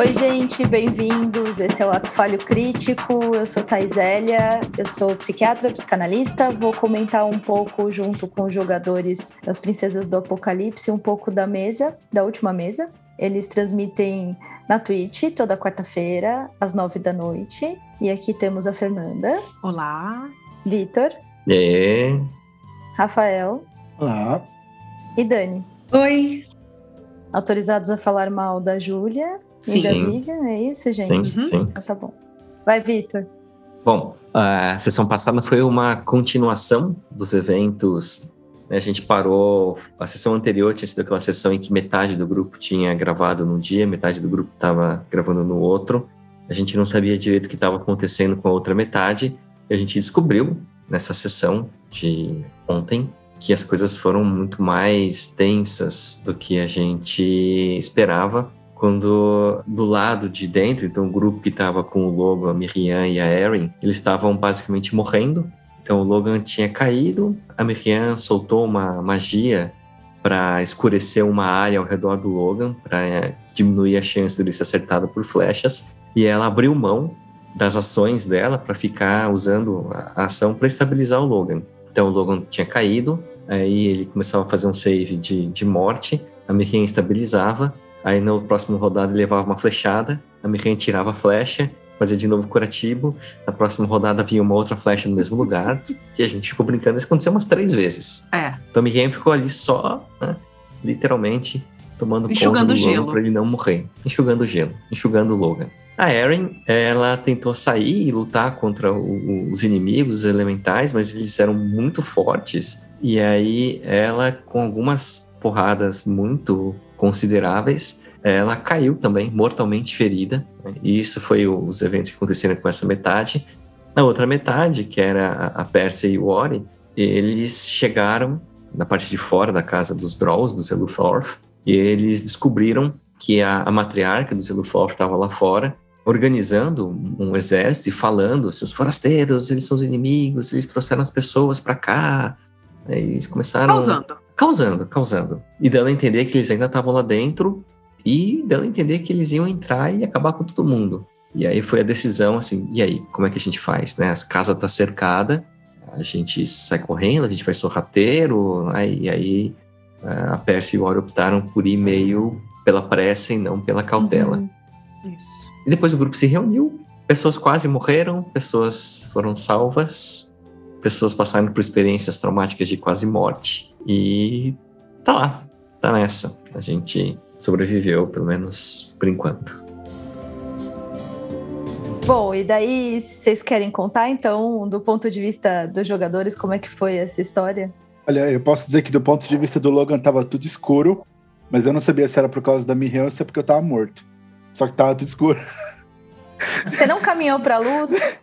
Oi, gente, bem-vindos. Esse é o Ato Falho Crítico. Eu sou Taisélia, eu sou psiquiatra, psicanalista. Vou comentar um pouco, junto com os jogadores das Princesas do Apocalipse, um pouco da mesa, da última mesa. Eles transmitem na Twitch toda quarta-feira, às nove da noite. E aqui temos a Fernanda. Olá. Vitor. E... Rafael. Olá. E Dani. Oi. Autorizados a falar mal da Júlia da Vivian, é isso, gente? Sim, uhum. sim. Ah, tá bom. Vai, Vitor. Bom, a sessão passada foi uma continuação dos eventos. Né? A gente parou. A sessão anterior tinha sido aquela sessão em que metade do grupo tinha gravado num dia, metade do grupo estava gravando no outro. A gente não sabia direito o que estava acontecendo com a outra metade. E a gente descobriu nessa sessão de ontem que as coisas foram muito mais tensas do que a gente esperava quando do lado de dentro, então o grupo que estava com o Logan, a Miriam e a Erin, eles estavam basicamente morrendo. Então o Logan tinha caído, a Miriam soltou uma magia para escurecer uma área ao redor do Logan, para é, diminuir a chance dele ser acertado por flechas, e ela abriu mão das ações dela para ficar usando a ação para estabilizar o Logan. Então o Logan tinha caído, aí ele começava a fazer um save de, de morte, a Miriam estabilizava, Aí no próximo rodada ele levava uma flechada, a Miren tirava a flecha, fazia de novo curativo. Na próxima rodada vinha uma outra flecha no mesmo lugar. e a gente ficou brincando, isso aconteceu umas três vezes. É. Então a Miren ficou ali só, né, literalmente, tomando enxugando conta do gelo para ele não morrer. Enxugando gelo, enxugando o Logan. A Erin, ela tentou sair e lutar contra o, os inimigos, os elementais, mas eles eram muito fortes. E aí ela, com algumas porradas muito consideráveis, ela caiu também, mortalmente ferida. Né? E isso foi os eventos que aconteceram com essa metade. Na outra metade, que era a Persia e o Ori, eles chegaram na parte de fora da casa dos Drolls, dos Eluthorf, e eles descobriram que a, a matriarca dos Eluthorf estava lá fora, organizando um exército e falando: seus forasteiros, eles são os inimigos, eles trouxeram as pessoas para cá. Eles começaram. Causando, causando. E dela entender que eles ainda estavam lá dentro e dela entender que eles iam entrar e acabar com todo mundo. E aí foi a decisão assim, e aí, como é que a gente faz, né? A casa tá cercada, a gente sai correndo, a gente vai sorrateiro, né? e aí a Percy e o Ori optaram por ir meio pela pressa e não pela cautela. Uhum. Isso. E depois o grupo se reuniu, pessoas quase morreram, pessoas foram salvas, pessoas passaram por experiências traumáticas de quase morte. E tá lá, tá nessa. A gente sobreviveu, pelo menos por enquanto. Bom, e daí vocês querem contar então, do ponto de vista dos jogadores, como é que foi essa história? Olha, eu posso dizer que do ponto de vista do Logan tava tudo escuro, mas eu não sabia se era por causa da Miriam ou se é porque eu tava morto. Só que tava tudo escuro. Você não caminhou pra luz?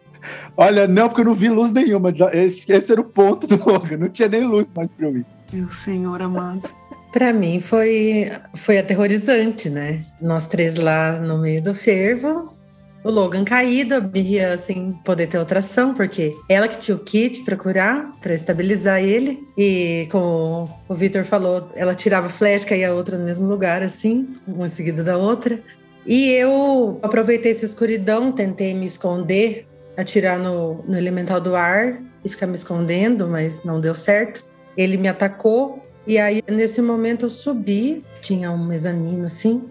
Olha, não, porque eu não vi luz nenhuma. Esse, esse era o ponto do Logan. Não tinha nem luz mais pra mim. Meu senhor amado. Para mim foi, foi aterrorizante, né? Nós três lá no meio do fervo, o Logan caído, a Miriam sem poder ter outra ação, porque ela que tinha o kit para curar, para estabilizar ele. E como o Victor falou, ela tirava flecha e a outra no mesmo lugar, assim, uma em seguida da outra. E eu aproveitei essa escuridão, tentei me esconder atirar no, no elemental do ar e ficar me escondendo, mas não deu certo. Ele me atacou e aí nesse momento eu subi, tinha um mezanino assim,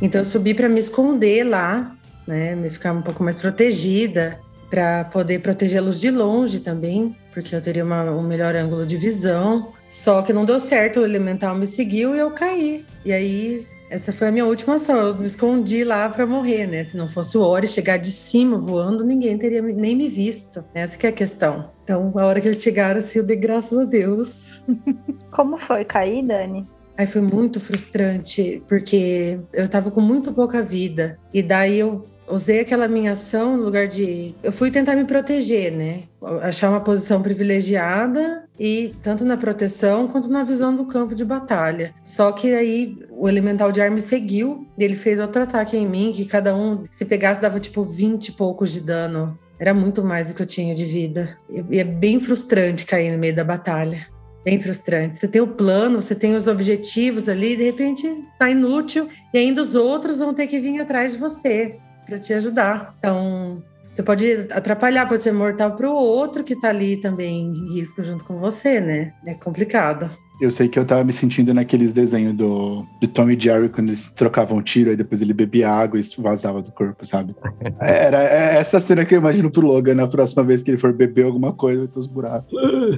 então eu subi para me esconder lá, né, me ficar um pouco mais protegida para poder protegê-los de longe também, porque eu teria uma, um melhor ângulo de visão. Só que não deu certo, o elemental me seguiu e eu caí. E aí essa foi a minha última ação. Eu me escondi lá para morrer, né? Se não fosse o Ori chegar de cima voando, ninguém teria nem me visto. Essa que é a questão. Então, a hora que eles chegaram, assim, eu dei graças a Deus. Como foi cair, Dani? Aí foi muito frustrante, porque eu tava com muito pouca vida. E daí eu usei aquela minha ação no lugar de. Eu fui tentar me proteger, né? Achar uma posição privilegiada e tanto na proteção quanto na visão do campo de batalha. Só que aí o elemental de ar me seguiu ele fez outro ataque em mim, que cada um, se pegasse, dava tipo 20 e poucos de dano. Era muito mais do que eu tinha de vida. E é bem frustrante cair no meio da batalha. Bem frustrante. Você tem o plano, você tem os objetivos ali, de repente tá inútil e ainda os outros vão ter que vir atrás de você para te ajudar. Então, você pode atrapalhar, pode ser mortal para o outro que tá ali também em risco junto com você, né? É complicado. Eu sei que eu tava me sentindo naqueles desenhos do, do Tom e Jerry, quando eles trocavam tiro, aí depois ele bebia água e isso vazava do corpo, sabe? Era é essa cena que eu imagino pro Logan na próxima vez que ele for beber alguma coisa, vai ter os buracos.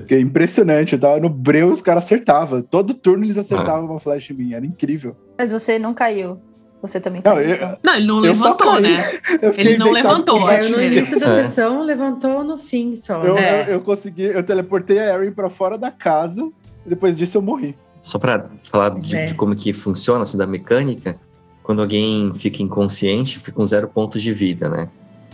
Que é impressionante, eu tava no breu os caras acertavam. Todo turno eles acertavam uma flash em mim, era incrível. Mas você não caiu. Você também Não, caiu. eu, Não, ele não Eu levantou, né? Ele não levantou, Caiu no início da É. sessão, levantou no fim só. Eu? É. eu, eu consegui, eu teleportei a Erin pra fora da casa, e depois disso eu morri. Só para falar de, É. de como que funciona, assim, da mecânica, quando alguém fica inconsciente, fica com zero pontos de vida, né?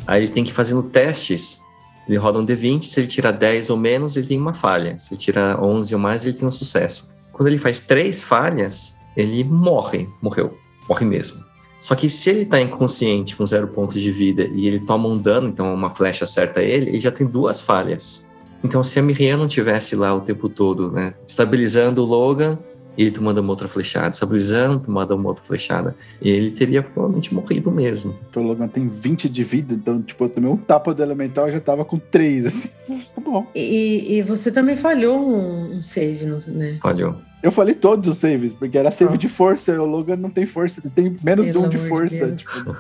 Aí ele tem que ir fazendo testes. Ele roda um D20, se ele tirar 10 ou menos, ele tem uma falha. Se ele tirar 11 ou mais, ele tem um sucesso. Quando ele faz três falhas, ele morre. Morreu. Morre mesmo. Só que se ele tá inconsciente com zero pontos de vida e ele toma um dano, então uma flecha acerta ele, ele já tem duas falhas. Então, se a Miriam não tivesse lá o tempo todo, né, estabilizando o Logan, ele tomando uma outra flechada, estabilizando, tomando uma outra flechada, ele teria provavelmente morrido mesmo. O Logan tem 20 de vida, então, tipo, eu tomei um tapa do elemental e já tava com 3, assim. Tá bom. E, e você também falhou um, um save, né? Falhou. Eu falei todos os saves, porque era save Nossa. de força, e o Logan não tem força, ele tem menos Pelo um de de força. Deus. tipo.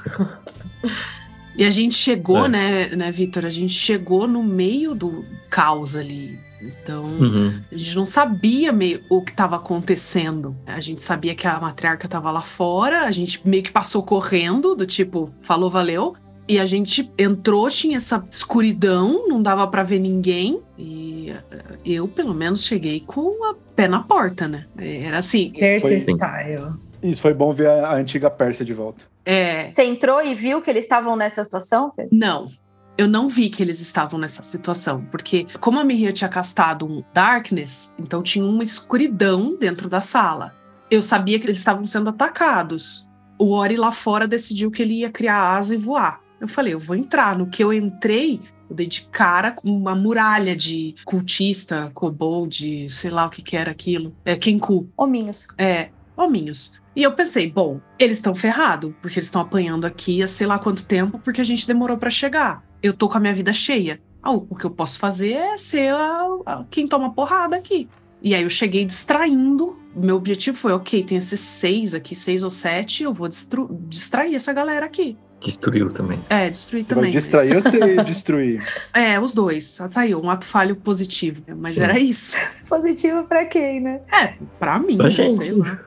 E a gente chegou, É. né, né, Vitor? A gente chegou no meio do caos ali. Então, Uhum. a gente não sabia meio o que estava acontecendo. A gente sabia que a matriarca estava lá fora, a gente meio que passou correndo, do tipo, falou, valeu. E a gente entrou, tinha essa escuridão, não dava pra ver ninguém. E eh, eu, pelo menos, cheguei com a pé na porta, né? Era assim. Percy Foi- Style. Isso, foi bom ver a, a antiga Pérsia de volta. É, Você entrou e viu que eles estavam nessa situação, Fê? Não. Eu não vi que eles estavam nessa situação, porque como a Miriam tinha castado um Darkness, então tinha uma escuridão dentro da sala. Eu sabia que eles estavam sendo atacados. O Ori lá fora decidiu que ele ia criar asa e voar. Eu falei, eu vou entrar. No que eu entrei, eu dei de cara com uma muralha de cultista, kobold, sei lá o que que era aquilo. É, Kenku. Hominhos. É, hominhos. E eu pensei, bom, eles estão ferrados, porque eles estão apanhando aqui há sei lá quanto tempo, porque a gente demorou pra chegar. Eu tô com a minha vida cheia. Ah, o que eu posso fazer é ser a- a- quem toma porrada aqui. E aí eu cheguei distraindo. Meu objetivo foi, ok, tem esses seis aqui, seis ou sete, eu vou destru- distrair essa galera aqui. Destruiu também. É, destruir Vai também. distrair ou você destruir? mas- É, os dois. Ah, Tá aí, um ato falho positivo. Mas Sim. era isso. Positivo pra quem, né? É, pra mim, Pra né, gente. sei lá.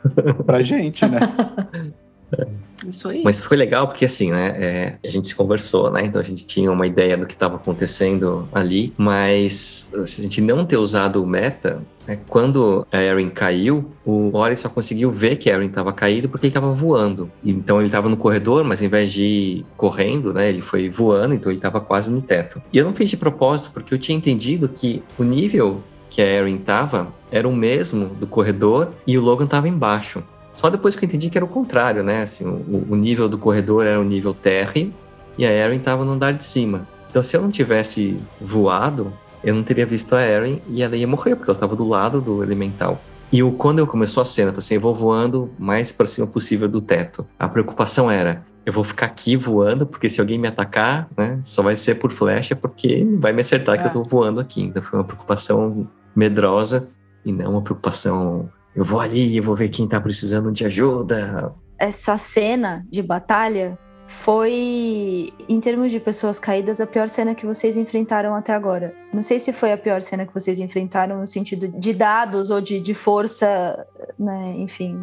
Pra gente, né? Isso aí. Mas foi legal porque, assim, né, é, a gente se conversou, né, então a gente tinha uma ideia do que estava acontecendo ali, mas se a gente não ter usado o meta, né, quando a Erin caiu, o Ori só conseguiu ver que a Erin estava caído porque ele estava voando. Então ele estava no corredor, mas ao invés de ir correndo, né, ele foi voando, então ele estava quase no teto. E eu não fiz de propósito porque eu tinha entendido que o nível que a Erin estava era o mesmo do corredor e o Logan estava embaixo. Só depois que eu entendi que era o contrário, né? Assim, o, o nível do corredor era o nível terre e a Erin estava no andar de cima. Então, se eu não tivesse voado, eu não teria visto a Erin e ela ia morrer, porque ela estava do lado do elemental. E o, quando eu começou a cena, eu falei assim, eu vou voando mais para cima possível do teto. A preocupação era, eu vou ficar aqui voando, porque se alguém me atacar, né, só vai ser por flecha, porque vai me acertar que eu É. estou voando aqui. Então foi uma preocupação medrosa e não uma preocupação, eu vou ali, eu vou ver quem tá precisando de ajuda. Essa cena de batalha foi, em termos de pessoas caídas, a pior cena que vocês enfrentaram até agora. Não sei se foi a pior cena que vocês enfrentaram no sentido de dados ou de, de força, né, enfim,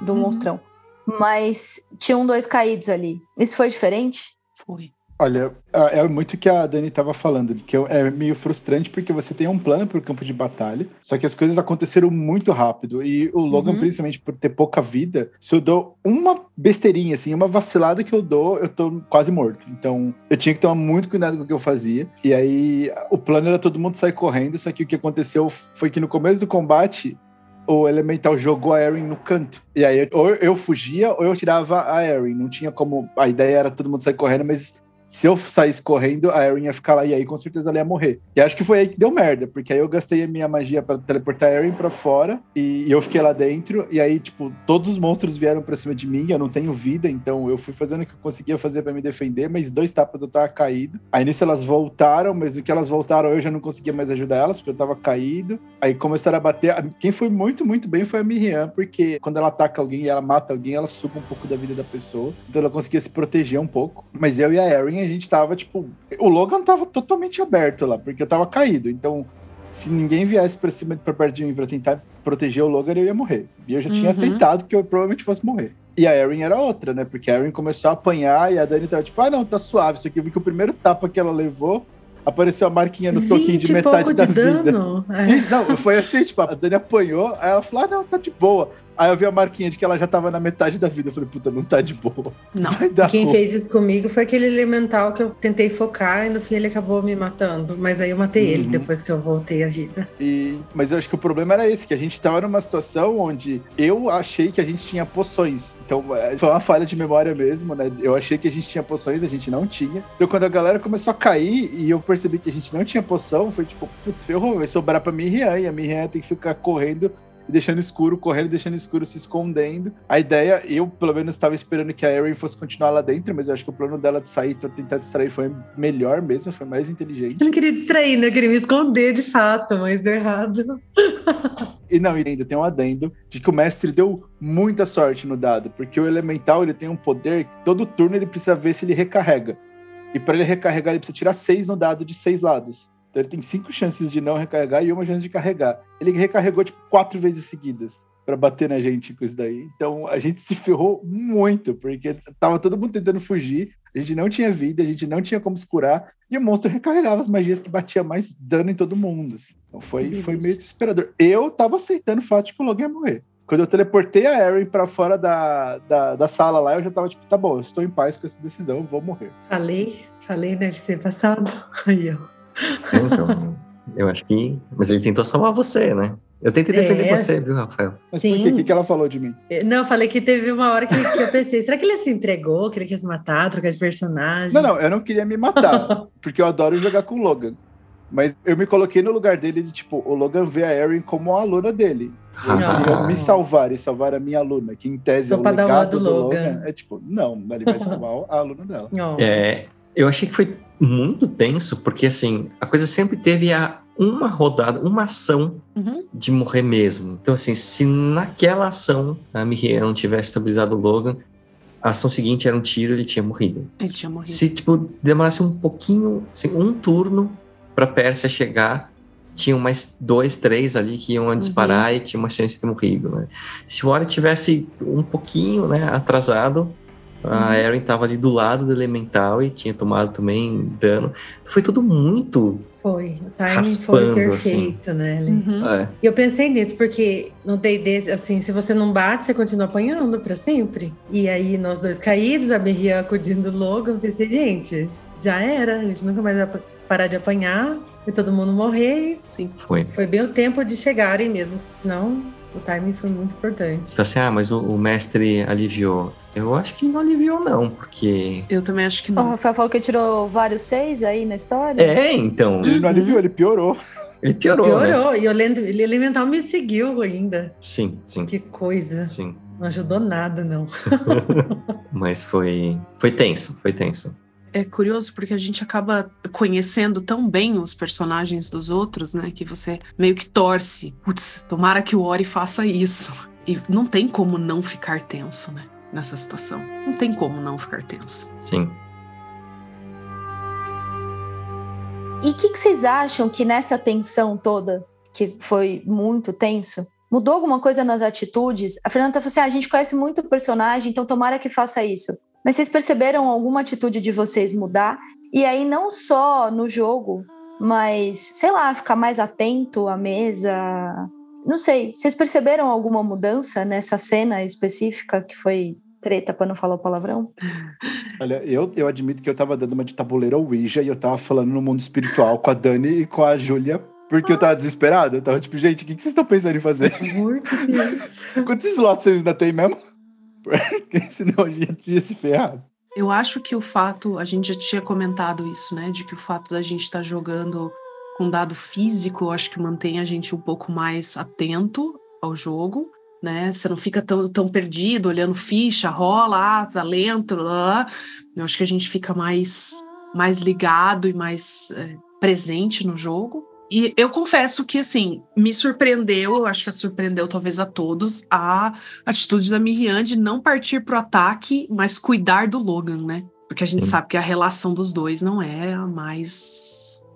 do Uhum. monstrão. Mas tinham dois caídos ali. Isso foi diferente? Foi. Olha, é é muito o que a Dani estava falando, que é meio frustrante porque você tem um plano para o campo de batalha, só que as coisas aconteceram muito rápido. E o Logan, Uhum. principalmente por ter pouca vida, se eu dou uma besteirinha, assim, uma vacilada que eu dou, eu tô quase morto. Então, eu tinha que tomar muito cuidado com o que eu fazia. E aí, o plano era todo mundo sair correndo, só que o que aconteceu foi que no começo do combate, o Elemental jogou a Erin no canto. E aí, ou eu fugia ou eu tirava a Erin. Não tinha como. A ideia era todo mundo sair correndo, mas se eu saísse correndo, a Erin ia ficar lá e aí com certeza ela ia morrer. E acho que foi aí que deu merda, porque aí eu gastei a minha magia para teleportar a Erin pra fora e, eu fiquei lá dentro. E aí, tipo, todos os monstros vieram pra cima de mim, eu não tenho vida, então eu fui fazendo o que eu conseguia fazer para me defender, mas dois tapas eu tava caído. Aí nisso elas voltaram, mas no que elas voltaram eu já não conseguia mais ajudar elas, porque eu tava caído. Aí começaram a bater. Quem foi muito, muito bem foi a Miriam, porque quando ela ataca alguém e ela mata alguém, ela suga um pouco da vida da pessoa. Então ela conseguia se proteger um pouco. Mas eu e a Erin, a gente tava, tipo. O Logan tava totalmente aberto lá, porque eu tava caído. Então, se ninguém viesse pra cima pra perto de mim pra tentar proteger o Logan, eu ia morrer. E eu já tinha uhum. aceitado que eu provavelmente fosse morrer. E a Erin era outra, né? Porque a Erin começou a apanhar e a Dani tava tipo, ah, não, tá suave isso aqui. Eu vi que o primeiro tapa que ela levou apareceu a marquinha no toquinho de metade da de vida. É. Não, foi assim, tipo, a Dani apanhou, aí ela falou, ah, não, tá de boa. Aí eu vi a marquinha de que ela já tava na metade da vida. Eu falei, puta, não tá de boa. Não. Quem fez isso comigo foi aquele elemental que eu tentei focar e no fim ele acabou me matando. Mas aí eu matei uhum. ele depois que eu voltei a vida. E... Mas eu acho que o problema era esse, que a gente tava numa situação onde eu achei que a gente tinha poções. Então é, foi uma falha de memória mesmo, né? Eu achei que a gente tinha poções, a gente não tinha. Então quando a galera começou a cair e eu percebi que a gente não tinha poção, foi tipo, putz, ferrou, vai sobrar pra Miriam e a Miriam tem que ficar correndo deixando escuro, correndo, deixando escuro, se escondendo. A ideia, eu pelo menos estava esperando que a Erin fosse continuar lá dentro, mas eu acho que o plano dela de sair, pra tentar distrair, foi melhor mesmo, foi mais inteligente. Eu não queria distrair, né? Eu queria me esconder de fato, mas deu errado. e não, e ainda tem um adendo de que o mestre deu muita sorte no dado, porque o elemental ele tem um poder que todo turno ele precisa ver se ele recarrega. E para ele recarregar, ele precisa tirar seis no dado de seis lados. Então ele tem cinco chances de não recarregar e uma chance de carregar. Ele recarregou, tipo, quatro vezes seguidas para bater na gente com isso daí. Então a gente se ferrou muito, porque tava todo mundo tentando fugir, a gente não tinha vida, a gente não tinha como se curar, e o monstro recarregava as magias que batia mais dano em todo mundo. Assim. Então foi, foi meio desesperador. Eu tava aceitando o fato de que o Logan ia morrer. Quando eu teleportei a Erin para fora da, da, da, sala lá, eu já tava tipo, tá bom, eu estou em paz com essa decisão, vou morrer. Falei, falei, deve ser passado. Aí, ó. Então, eu acho que. Mas ele tentou salvar você, né? Eu tentei defender é. você, viu, Rafael? Mas Sim. por quê? O que, que ela falou de mim? É, não, eu falei que teve uma hora que, que eu pensei, será que ele se entregou, que ele quis matar, trocar de personagem? Não, não, eu não queria me matar, porque eu adoro jogar com o Logan. Mas eu me coloquei no lugar dele de, tipo, o Logan vê a Erin como a aluna dele. Ele ah. queria me salvar e salvar a minha aluna, que em tese Só é o legado do, do Logan. Logan. É tipo, não, ele vai salvar a aluna dela. É, eu achei que foi muito tenso, porque assim, a coisa sempre teve a uma rodada, uma ação uhum. de morrer mesmo. Então, assim, se naquela ação a Miriam não tivesse estabilizado o Logan, a ação seguinte era um tiro, ele tinha morrido. Ele tinha morrido. Se, tipo, demorasse um pouquinho, assim, um turno pra Pérsia chegar, tinham mais dois, três ali que iam disparar uhum. e tinha uma chance de ter morrido, né? Se o Ori tivesse um pouquinho, né, atrasado, a Erin estava ali do lado do elemental e tinha tomado também dano. Foi tudo muito. Foi, o timing foi assim. perfeito, assim. né? Uhum. É. E eu pensei nisso, porque no DD, assim, se você não bate, você continua apanhando para sempre. E aí, nós dois caídos, a Berria acudindo logo, eu pensei, gente, já era, a gente nunca mais vai parar de apanhar e todo mundo morrer. Sim. Foi. Foi bem o tempo de chegarem mesmo, senão o timing foi muito importante. Então, assim, ah, mas o, o, mestre aliviou. Eu acho que não aliviou, não, porque. Eu também acho que não. O Rafael falou que tirou vários seis aí na história. É, então. Ele não aliviou, ele piorou. Ele piorou. Piorou, né? e eu lendo, ele elemental me seguiu ainda. Sim, sim. Que coisa. Sim. Não ajudou nada, não. Mas foi, foi tenso, foi tenso é curioso porque a gente acaba conhecendo tão bem os personagens dos outros, né? Que você meio que torce. Putz, tomara que o Ori faça isso. E não tem como não ficar tenso, né? Nessa situação. Não tem como não ficar tenso. Sim. E o que, que vocês acham que nessa tensão toda, que foi muito tenso, mudou alguma coisa nas atitudes? A Fernanda falou assim: ah, a gente conhece muito o personagem, então tomara que faça isso. Mas vocês perceberam alguma atitude de vocês mudar? E aí, não só no jogo, mas, sei lá, ficar mais atento à mesa. Não sei, vocês perceberam alguma mudança nessa cena específica que foi treta, para não falar o palavrão? Olha, eu, eu admito que eu tava dando uma de tabuleiro Ouija e eu tava falando no mundo espiritual com a Dani e com a Júlia porque eu tava desesperado. Eu tava tipo, gente, o que, que vocês estão pensando em fazer? Pelo amor de Deus. Quantos slots vocês ainda têm mesmo? Porque senão a gente ia se ferrar. Eu acho que o fato, a gente já tinha comentado isso, né? De que o fato da gente estar tá jogando com dado físico, eu acho que mantém a gente um pouco mais atento ao jogo, né? Você não fica tão, tão perdido olhando ficha, rola, ah, tá lento, lá. Eu acho que a gente fica mais, mais ligado e mais é, presente no jogo. E eu confesso que, assim, me surpreendeu, eu acho que surpreendeu talvez a todos, a atitude da Miriam de não partir pro ataque, mas cuidar do Logan, né? Porque a gente sabe que a relação dos dois não é a mais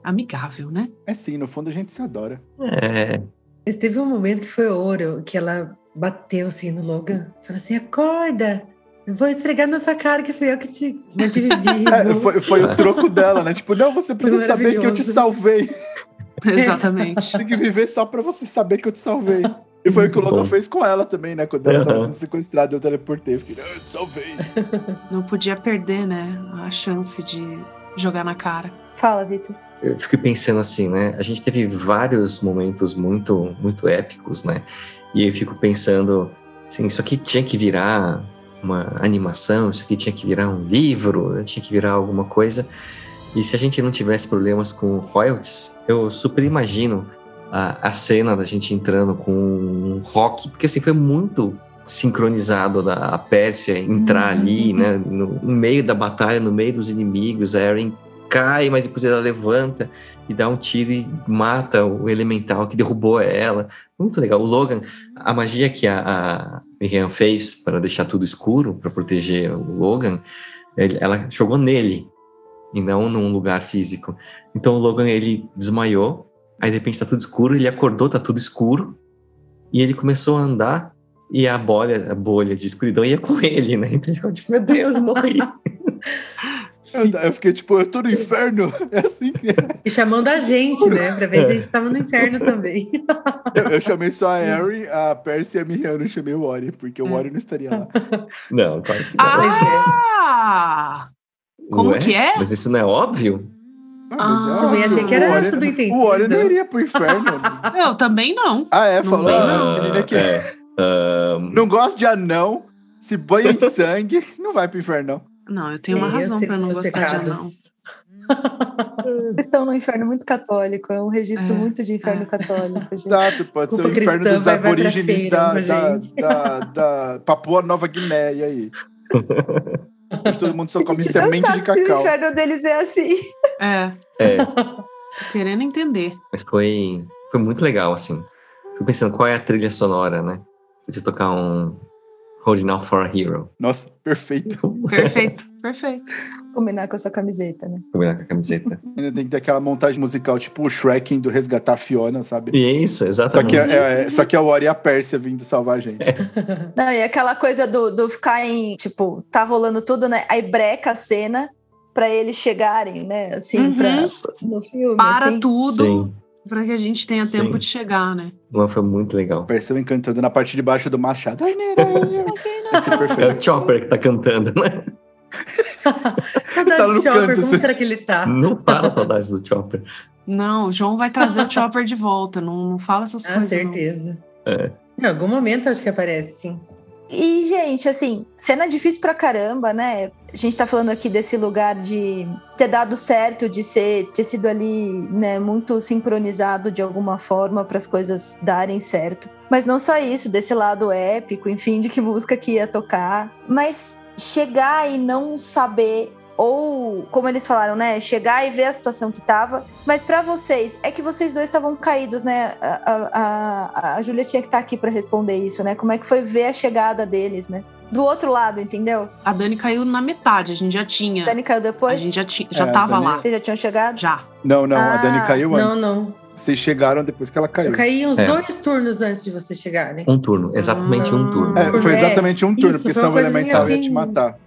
amigável, né? É sim, no fundo a gente se adora. É. Mas teve um momento que foi ouro, que ela bateu assim no Logan, falou assim: acorda! Eu vou esfregar na sua cara que fui eu que te mantive vivo. É, foi, foi o troco dela, né? Tipo, não, você precisa saber que eu te salvei. Exatamente. Tem que viver só pra você saber que eu te salvei. E foi o que o Logan fez com ela também, né? Quando ela tava sendo sequestrada, eu teleportei. Eu fiquei, eu te salvei. Não podia perder, né? A chance de jogar na cara. Fala, Vitor. Eu fico pensando assim, né? A gente teve vários momentos muito, muito épicos, né? E eu fico pensando, assim, isso aqui tinha que virar uma animação, isso aqui tinha que virar um livro, né? tinha que virar alguma coisa. E se a gente não tivesse problemas com royalties, eu super imagino a, a cena da gente entrando com um rock, porque assim foi muito sincronizado da a Pérsia entrar uhum. ali, né, no, no, meio da batalha, no meio dos inimigos, a Eren cai, mas depois ela levanta e dá um tiro e mata o elemental que derrubou ela. Muito legal. O Logan, a magia que a, a Miriam fez para deixar tudo escuro, para proteger o Logan, ele, ela jogou nele e não num lugar físico. Então o Logan ele desmaiou, aí de repente tá tudo escuro, ele acordou, tá tudo escuro, e ele começou a andar e a bolha, a bolha de escuridão ia com ele, né? Então ele ficou tipo, meu Deus, morri. Eu, eu, fiquei tipo, eu tô no inferno. É assim que é. E chamando a gente, né? Pra ver se a gente tava no inferno também. Eu, eu chamei só a Harry, a Percy e a Miriam, não chamei o Ori, porque o Ori não estaria lá. Não, claro que não. Ah! Como Ué? que é? Mas isso não é óbvio? Ah, também achei que era subentendido. O Ori não iria pro inferno. Eu também não. Ah, é? Falou a menina que é. Um... não gosta de anão, se banha em sangue, não vai pro inferno, não. Não, eu tenho uma razão pra não gostar pecados. de anão. estão no inferno muito católico, é um registro é, muito de inferno é. católico. Gente. Exato, pode ser o inferno dos aborígenes da, da, da, da Papua Nova Guiné, e aí? todo mundo só come semente de cacau. Se o inferno deles é assim. É. É. Querendo entender. Mas foi, foi muito legal, assim. Fico pensando, qual é a trilha sonora, né? Podia tocar um Holding Out for a Hero. Nossa, perfeito. Perfeito, perfeito. Combinar com a sua camiseta, né? Combinar com a camiseta. Ainda tem que ter aquela montagem musical, tipo o Shrek do Resgatar a Fiona, sabe? Isso, exatamente. Só que é, é, só que é o Ori e a Pérsia vindo salvar a gente. É. Não, e aquela coisa do, do ficar em, tipo, tá rolando tudo, né? Aí breca a cena para eles chegarem, né? Assim, uhum. pra, no filme. Para assim. tudo. Sim para que a gente tenha Sim. tempo de chegar, né? Não, foi muito legal. Percebem cantando na parte de baixo do machado. Ai, é o Chopper que tá cantando, né? Saudades tá do Chopper, canto, como você... será que ele tá? Não para saudades do Chopper. Não, o João vai trazer o Chopper de volta, não, não fala essas ah, coisas. Com certeza. É. Em algum momento acho que aparece, sim. E, gente, assim, cena difícil pra caramba, né? A gente tá falando aqui desse lugar de ter dado certo, de ser, ter sido ali, né, muito sincronizado de alguma forma para as coisas darem certo. Mas não só isso, desse lado épico, enfim, de que música que ia tocar. Mas chegar e não saber ou, como eles falaram, né, chegar e ver a situação que tava. Mas para vocês, é que vocês dois estavam caídos, né? A, a, a Júlia tinha que estar tá aqui para responder isso, né? Como é que foi ver a chegada deles, né? Do outro lado, entendeu? A Dani caiu na metade, a gente já tinha. A Dani caiu depois? A gente já, tinha, já é, tava Dani... lá. Vocês já tinham chegado? Já. Não, não, ah, a Dani caiu antes. Não, não. Vocês chegaram depois que ela caiu. Eu caí uns é. dois turnos antes de vocês chegarem. Um turno, exatamente ah, um turno. É, foi exatamente um turno, Isso, porque senão o elemental assim... ia te matar.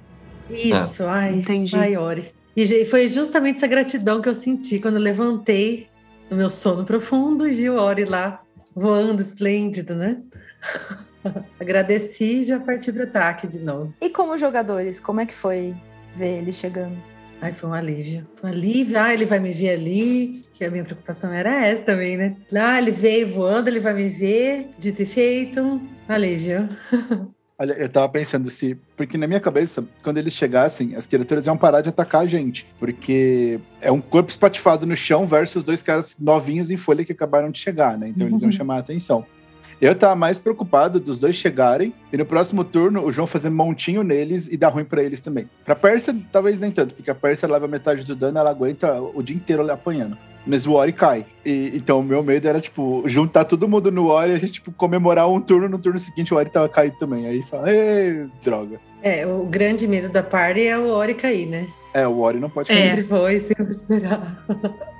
Isso, é. ai, entendi. Maior. E foi justamente essa gratidão que eu senti quando eu levantei no meu sono profundo e vi o Ori lá voando esplêndido, né? Agradeci e já parti para o ataque de novo. E como jogadores, como é que foi ver ele chegando? Ai, foi um alívio. Foi um alívio. Ah, ele vai me ver ali. Que a minha preocupação era essa também, né? Ah, ele veio voando, ele vai me ver. Dito e feito. Alívio. Olha, eu tava pensando se. Porque na minha cabeça, quando eles chegassem, as criaturas iam parar de atacar a gente. Porque é um corpo espatifado no chão versus dois caras novinhos em folha que acabaram de chegar, né? Então eles iam chamar a atenção. Eu tava mais preocupado dos dois chegarem e no próximo turno o João fazer montinho neles e dar ruim pra eles também. Pra Pérsia, talvez nem tanto, porque a Pérsia leva metade do dano, ela aguenta o dia inteiro apanhando. Mas o Ori cai. E, então o meu medo era, tipo, juntar todo mundo no Ori e a gente, tipo, comemorar um turno, no turno seguinte o Ori tava caído também. Aí fala, ê, droga. É, o grande medo da party é o Ori cair, né? É, o Ori não pode cair. Sempre foi, sempre esperar.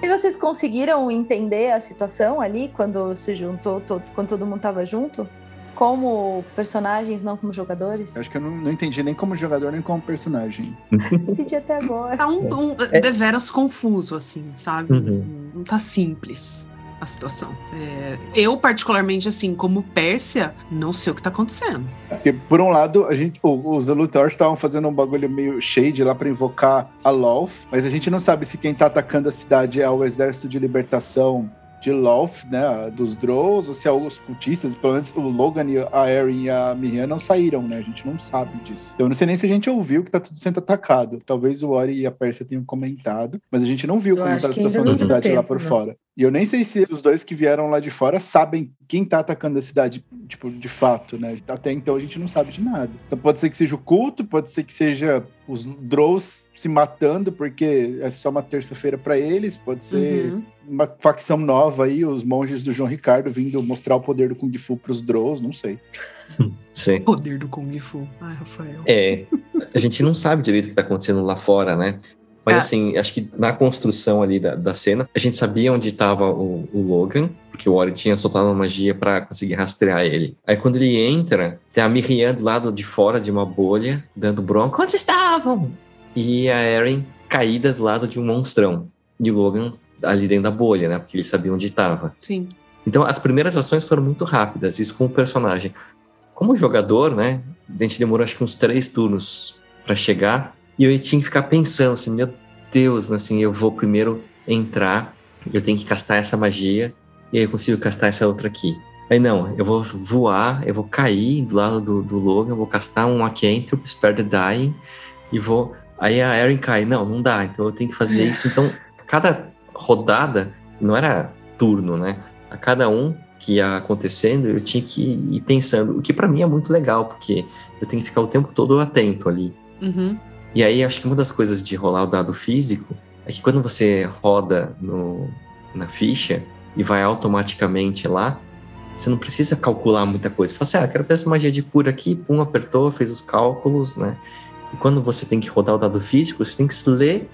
E vocês conseguiram entender a situação ali quando se juntou, todo, quando todo mundo tava junto? Como personagens, não como jogadores? Acho que eu não, não entendi nem como jogador, nem como personagem. Entendi até agora. Tá um, um deveras confuso, assim, sabe? Uhum. Não tá simples a situação. É, eu, particularmente, assim, como Pérsia, não sei o que tá acontecendo. Porque, por um lado, a gente, os Elutors estavam fazendo um bagulho meio shade lá pra invocar a Loth, mas a gente não sabe se quem tá atacando a cidade é o Exército de Libertação de Loth, né, dos Drows, ou se é os cultistas, pelo menos o Logan, e a Erin e a Miriam não saíram, né, a gente não sabe disso. Então, eu não sei nem se a gente ouviu que tá tudo sendo atacado. Talvez o Ori e a Pérsia tenham comentado, mas a gente não viu Eu como tá a situação da cidade lá tempo, por né? fora. E eu nem sei se os dois que vieram lá de fora sabem quem tá atacando a cidade, tipo, de fato, né? Até então a gente não sabe de nada. Então pode ser que seja o culto, pode ser que seja os Drows se matando, porque é só uma terça-feira pra eles, pode ser Uhum. uma facção nova aí, os monges do João Ricardo vindo mostrar o poder do Kung Fu pros Drows, não sei. Sim. Poder do Kung Fu. Ai, Rafael. É, a gente não sabe direito o que tá acontecendo lá fora, né? Mas Ah. assim, acho que na construção ali da, da cena, a gente sabia onde estava o, o Logan, porque o Ori tinha soltado uma magia pra conseguir rastrear ele. Aí quando ele entra, tem a Miriam do lado de fora de uma bolha, dando bronca. Onde vocês estavam? E a Erin caída do lado de um monstrão. E Logan ali dentro da bolha, né? Porque ele sabia onde estava. Sim. Então, as primeiras ações foram muito rápidas, isso com o personagem. Como jogador, né, a gente demorou acho que uns três turnos para chegar, e eu tinha que ficar pensando assim, meu Deus, assim, eu vou primeiro entrar, eu tenho que castar essa magia, e aí eu consigo castar essa outra aqui. Aí não, eu vou voar, eu vou cair do lado do, do Logan, eu vou castar um Acantrop, Spare the Dying, e vou... Aí a Erin cai, não, não dá, então eu tenho que fazer isso. Então, cada rodada, não era turno, né? a cada um que ia acontecendo, eu tinha que ir pensando, o que para mim é muito legal, porque eu tenho que ficar o tempo todo atento ali. Uhum. E aí, acho que uma das coisas de rolar o dado físico é que quando você roda no, na ficha e vai automaticamente lá, você não precisa calcular muita coisa. Você fala assim, ah, quero ver essa magia de cura aqui, pum, apertou, fez os cálculos, né? E quando você tem que rodar o dado físico, você tem que se ler,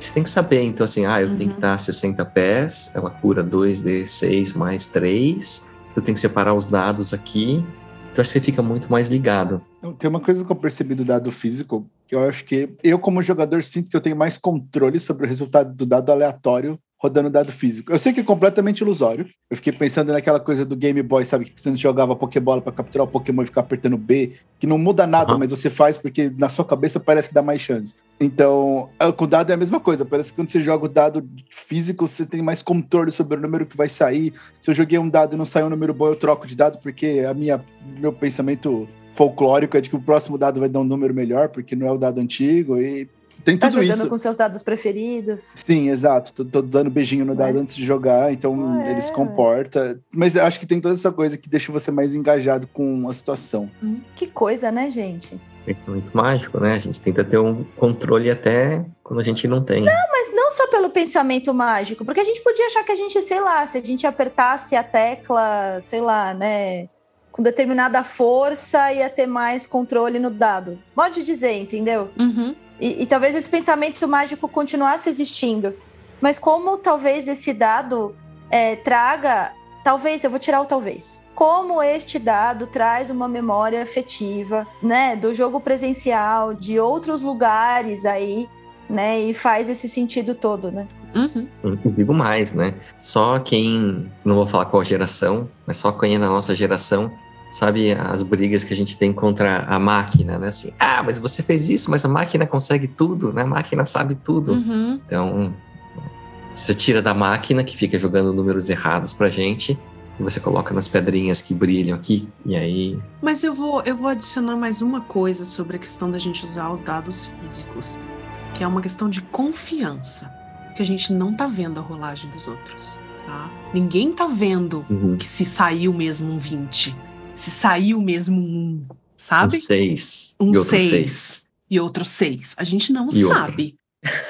você tem que saber. Então, assim, ah, eu tenho que Uhum. estar a 60 pés, ela cura 2d6 mais 3, eu tenho que separar os dados aqui. Então, acho que você fica muito mais ligado. Então, Tem uma coisa que eu percebi do dado físico, que eu acho que eu, como jogador, sinto que eu tenho mais controle sobre o resultado do dado aleatório rodando dado físico. Eu sei que é completamente ilusório. Eu fiquei pensando naquela coisa do Game Boy, sabe? Que você jogava Pokébola para capturar o Pokémon e ficar apertando B, que não muda nada, Aham. mas você faz porque na sua cabeça parece que dá mais chance. Então, é, com o dado é a mesma coisa. Parece que quando você joga o dado físico, você tem mais controle sobre o número que vai sair. Se eu joguei um dado e não saiu um número bom, eu troco de dado, porque a minha, meu pensamento folclórico é de que o próximo dado vai dar um número melhor, porque não é o dado antigo. E tem Tá tudo jogando isso. com seus dados preferidos. Sim, exato. Tô, tô dando beijinho no dado Ué. antes de jogar, então Ué. ele se comporta. Mas eu acho que tem toda essa coisa que deixa você mais engajado com a situação. Hum, Que coisa, né, gente? Pensamento mágico, né? A gente tenta ter um controle até quando a gente não tem. Mas não só pelo pensamento mágico, porque a gente podia achar que a gente, sei lá, se a gente apertasse a tecla, sei lá, né, com determinada força, ia ter mais controle no dado. Pode dizer, entendeu? Uhum. E, e talvez esse pensamento mágico continuasse existindo. Mas como talvez esse dado é, traga. Talvez, eu vou tirar o talvez. Como este dado traz uma memória afetiva, né? Do jogo presencial, de outros lugares aí, né? E faz esse sentido todo, né? Uhum. Eu digo mais, né? Só quem, não vou falar qual geração, mas só quem é da nossa geração sabe as brigas que a gente tem contra a máquina, né? Assim, ah, mas você fez isso, mas a máquina consegue tudo, né? A máquina sabe tudo. Uhum. Então, você tira da máquina que fica jogando números errados pra gente e você coloca nas pedrinhas que brilham aqui, e aí. Mas eu vou, eu vou adicionar mais uma coisa sobre a questão da gente usar os dados físicos, que é uma questão de confiança. Que a gente não tá vendo a rolagem dos outros. Tá? Ninguém tá vendo Uhum. que se saiu mesmo um 20, se saiu mesmo um, sabe? Um 6 Um e outro 6 6. e outro 6. A gente não E outro. sabe.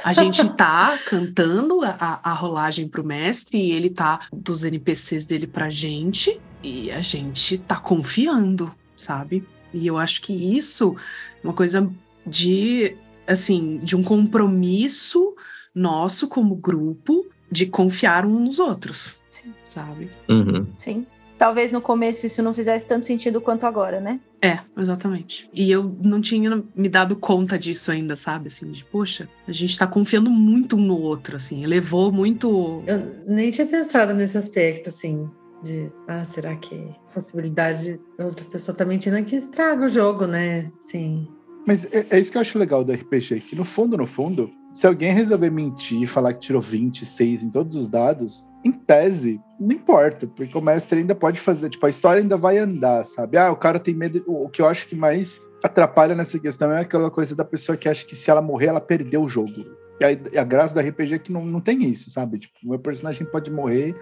A gente tá cantando a, a, a rolagem pro mestre e ele tá dos NPCs dele pra gente e a gente tá confiando, sabe? E eu acho que isso é uma coisa de, assim, de um compromisso nosso como grupo de confiar uns nos outros, Sim. sabe? Uhum. Sim. Talvez no começo isso não fizesse tanto sentido quanto agora, né? É, exatamente. E eu não tinha me dado conta disso ainda, sabe? Assim, de, poxa, a gente tá confiando muito um no outro, assim. Elevou muito. Eu nem tinha pensado nesse aspecto, assim, de, ah, será que possibilidade da outra pessoa tá mentindo é que estraga o jogo, né? Sim. Mas é, é isso que eu acho legal do RPG, que no fundo, no fundo, se alguém resolver mentir e falar que tirou 26 em todos os dados, em tese, não importa, porque o mestre ainda pode fazer, tipo, a história ainda vai andar, sabe? Ah, o cara tem medo. O que eu acho que mais atrapalha nessa questão é aquela coisa da pessoa que acha que se ela morrer, ela perdeu o jogo. E a, e a graça do RPG é que não, não tem isso, sabe? Tipo, o meu personagem pode morrer,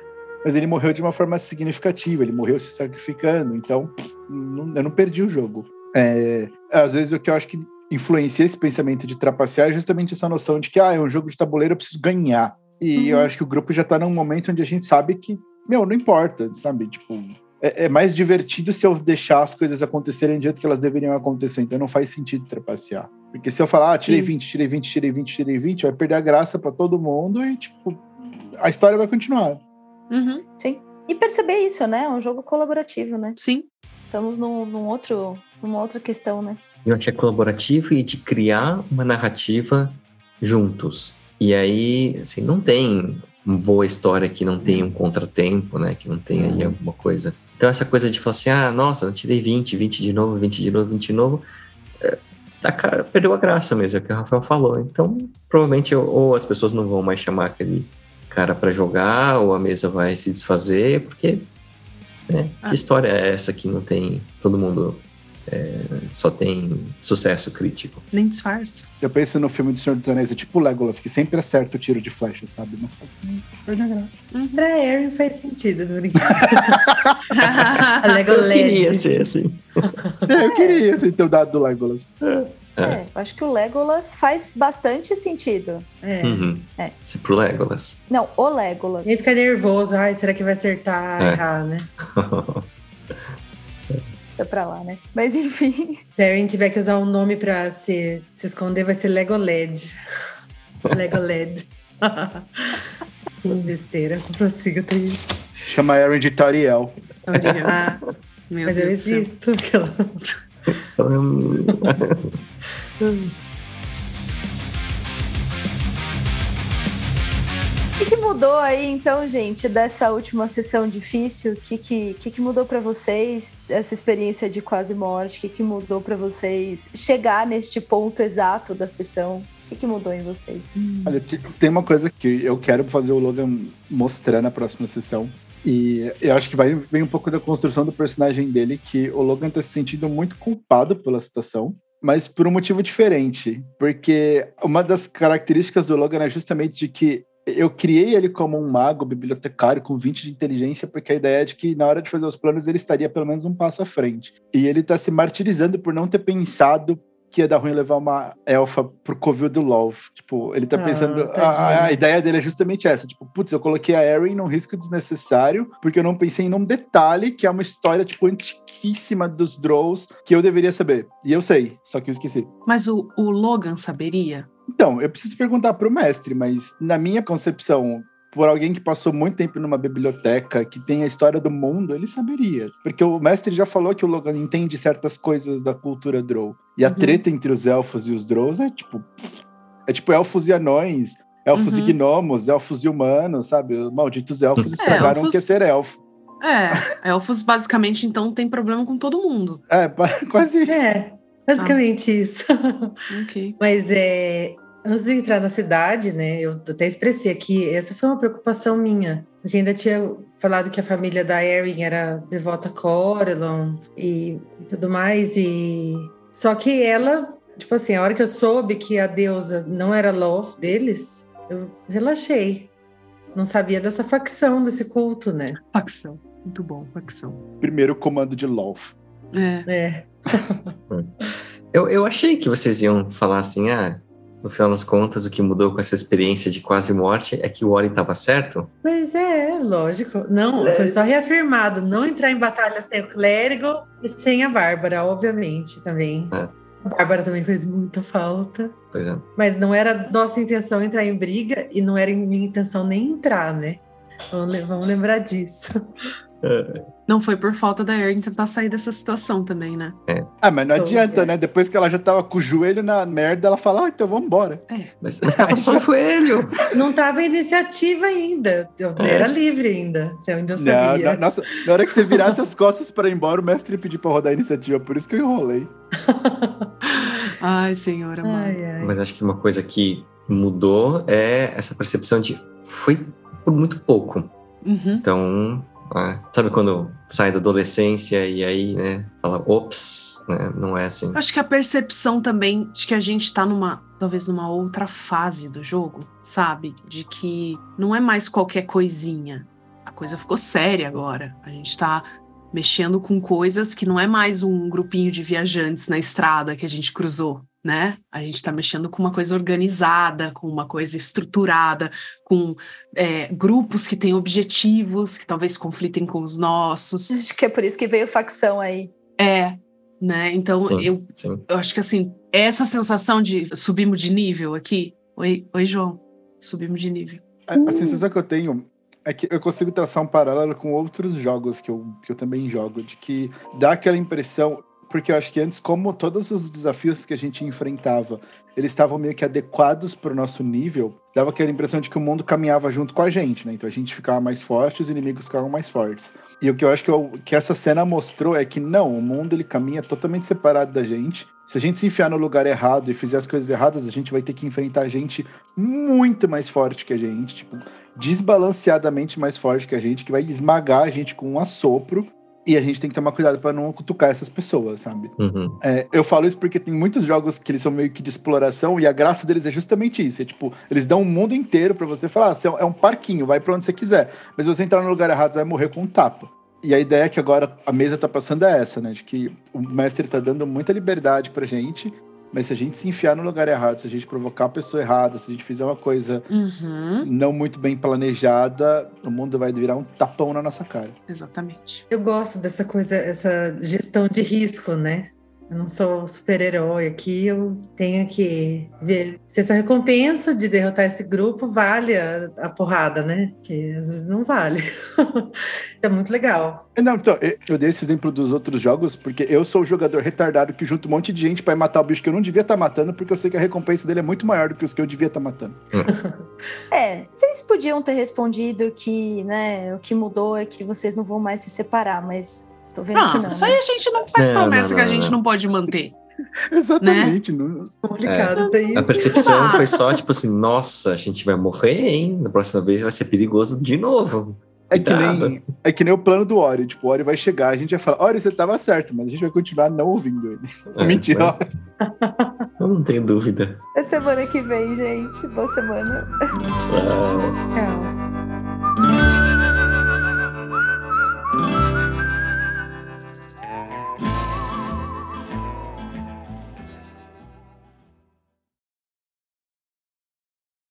mas ele morreu de uma forma significativa, ele morreu se sacrificando, então não- eu não perdi o jogo. É, às vezes o que eu acho que influencia esse pensamento de trapacear é justamente essa noção de que ah, é um jogo de tabuleiro, eu preciso ganhar. E Uhum. eu acho que o grupo já tá num momento onde a gente sabe que, meu, não importa, sabe? Tipo, é, é mais divertido se eu deixar as coisas acontecerem do jeito que elas deveriam acontecer. Então não faz sentido trapacear. Porque se eu falar, ah, tirei Sim. 20, tirei 20, tirei 20, tirei 20, vai perder a graça pra todo mundo e, tipo, a história vai continuar. Uhum, Sim. E perceber isso, né? É um jogo colaborativo, né? sim. Estamos num, num outro, numa outra questão, né? Eu acho que é colaborativo e de criar uma narrativa juntos. E aí, assim, não tem uma boa história que não tenha um contratempo, né? Que não tenha aí alguma coisa. Então, essa coisa de falar assim, ah, nossa, eu tirei 20, 20 de novo, 20 de novo, 20 de novo, é, tá perdeu a graça mesmo, é o que o Rafael falou. Então, provavelmente, ou- as pessoas não vão mais chamar aquele cara pra jogar, ou a mesa vai se desfazer, porque, né, Ah. que história é essa que não tem todo mundo é, só tem sucesso crítico. Nem disfarça. Eu penso no filme do Senhor dos Anéis, é tipo o Legolas, que sempre acerta o tiro de flecha, sabe? Não perde a graça. Pra Erin faz sentido, do brinquedo. A Lego Eu queria ser assim. É, eu queria esse ter o dado do Legolas. É. É, eu acho que o Legolas faz bastante sentido. É. Uhum. É. Se pro Legolas. Não, o Legolas. Nem fica nervoso, ai, será que vai acertar, É. errar, né? Deixa pra lá, né? Mas enfim. Se a Erin tiver que usar um nome pra se, se esconder, vai ser Lego LED. Lego LED. Besteira, prossiga, Thaís. Chama Aaron de Tauriel. Aureliano. Ah, Meu mas eu Deus céu. existo. Aquela... O que, mudou aí, então, gente, dessa última sessão difícil? O que, que, que, mudou pra vocês, essa experiência de quase morte? O que, que mudou pra vocês chegar neste ponto exato da sessão? O que, que mudou em vocês? Olha, te- tem uma coisa que eu quero fazer o Logan mostrar na próxima sessão. E eu acho que vai vem um pouco da construção do personagem dele, que o Logan tá se sentindo muito culpado pela situação, mas por um motivo diferente. Porque uma das características do Logan é justamente de que eu criei ele como um mago bibliotecário com 20 de inteligência, porque a ideia é de que na hora de fazer os planos ele estaria pelo menos um passo à frente. E ele tá se martirizando por não ter pensado que ia dar ruim levar uma elfa pro covil do Love. Tipo, ele tá Ah, pensando. A, a ideia dele é justamente essa: tipo, putz, eu coloquei a Erin num risco desnecessário, porque eu não pensei em um detalhe que é uma história, tipo, antiquíssima dos Drows que eu deveria saber. E eu sei, só que eu esqueci. Mas o, o Logan saberia? Então, eu preciso perguntar pro mestre, mas na minha concepção, por alguém que passou muito tempo numa biblioteca, que tem a história do mundo, ele saberia. Porque o mestre já falou que o Logan entende certas coisas da cultura Drow. E a Uhum. treta entre os elfos e os Drows é tipo. É tipo elfos e anões, elfos Uhum. e gnomos, elfos e humanos, sabe? Os malditos elfos estragaram o elfos- que é ser elfo. É, elfos basicamente então tem problema com todo mundo. É, quase isso. É, basicamente isso. Ok. Mas é, antes de entrar na cidade, né, eu até expressei aqui, essa foi uma preocupação minha, porque ainda tinha falado que a família da Erin era devota a Corelon e, e tudo mais. E só que ela, tipo assim, a hora que eu soube que a deusa não era love deles, eu relaxei. Não sabia dessa facção, desse culto, né? Facção. Muito bom, facção. Primeiro comando de love. É. É. Eu, eu achei que vocês iam falar assim, ah, no final das contas, o que mudou com essa experiência de quase morte é que o Orin estava certo. Mas é, lógico. Não, foi só reafirmado. Não entrar em batalha sem o clérigo e sem a Bárbara, obviamente, também. É. A Bárbara também fez muita falta. Pois é. Mas não era nossa intenção entrar em briga e não era minha intenção nem entrar, né? Vamos lembrar disso. Não foi por falta da Erin tentar sair dessa situação também, né? Ah, mas não Então, adianta, é. né? Depois que ela já tava com o joelho na merda, ela fala, ah, então vamos embora. Mas, mas tava só o joelho. Não tava iniciativa ainda. Eu era livre ainda. Eu ainda Não, sabia. na, nossa, na hora que você virasse as costas para ir embora, o mestre pediu pra rodar a iniciativa, por isso que eu enrolei. Ai, senhora, mano. Ai, ai. Mas acho que uma coisa que mudou é essa percepção de foi por muito pouco. Uhum. Então, ah, sabe quando sai da adolescência e aí, né, fala, ops, né, não é assim. Acho que a percepção também de que a gente tá numa, talvez numa outra fase do jogo, sabe? De que não é mais qualquer coisinha. A coisa ficou séria agora. A gente tá mexendo com coisas que não é mais um grupinho de viajantes na estrada que a gente cruzou, né? A gente tá mexendo com uma coisa organizada, com uma coisa estruturada, com é, grupos que têm objetivos que talvez conflitem com os nossos. Acho que é por isso que veio facção aí. É, né? Então Sim. eu Sim. eu acho que assim, essa sensação de subimos de nível aqui. Oi, oi João, subimos de nível. A, a sensação que eu tenho é que eu consigo traçar um paralelo com outros jogos que eu, que eu também jogo, de que dá aquela impressão, porque eu acho que antes, como todos os desafios que a gente enfrentava, eles estavam meio que adequados para o nosso nível, dava aquela impressão de que o mundo caminhava junto com a gente, né? Então a gente ficava mais forte, os inimigos ficavam mais fortes. E o que eu acho que, eu- que essa cena mostrou é que não, o mundo ele caminha totalmente separado da gente. Se a gente se enfiar no lugar errado e fizer as coisas erradas, a gente vai ter que enfrentar gente muito mais forte que a gente, tipo, desbalanceadamente mais forte que a gente, que vai esmagar a gente com um assopro. E a gente tem que tomar cuidado para não cutucar essas pessoas, sabe? Uhum. É, eu falo isso porque tem muitos jogos que eles são meio que de exploração e a graça deles é justamente isso. É tipo, eles dão um mundo inteiro para você falar, ah, é um- é um parquinho, vai para onde você quiser. Mas se você entrar no lugar errado, você vai morrer com um tapa. E a ideia é que agora a mesa tá passando é essa, né? De que o mestre tá dando muita liberdade pra gente, mas se a gente se enfiar no lugar errado, se a gente provocar a pessoa errada, se a gente fizer uma coisa Uhum, não muito bem planejada, o mundo vai virar um tapão na nossa cara. exatamente. Eu gosto dessa coisa, essa gestão de risco, né? Eu não sou super-herói aqui, eu tenho que ver se essa recompensa de derrotar esse grupo vale a, a porrada, né? Que às vezes não vale. Isso é muito legal. Não, então, eu- dei esse exemplo dos outros jogos porque eu sou o jogador retardado que junta um monte de gente pra ir matar o bicho que eu não devia estar matando, porque eu sei que a recompensa dele é muito maior do que os que eu devia estar matando. É, vocês podiam ter respondido que, né, o que mudou é que vocês não vão mais se separar, mas tô vendo que Não, não. isso né? aí a gente não faz Não, promessa não, que a não, gente não. não pode manter. Exatamente. não- Complicado tem A isso. percepção foi só tipo assim, nossa, a gente vai morrer, hein? Na próxima vez vai ser perigoso de novo. É que, nem, é que nem o plano do Ori. Tipo, o Ori vai chegar, a gente vai falar, Ori, você tava certo, mas a gente vai continuar não ouvindo ele. É, Mentira. né? Eu não tenho dúvida. Até semana que vem, gente. Boa semana. Ah, Tchau.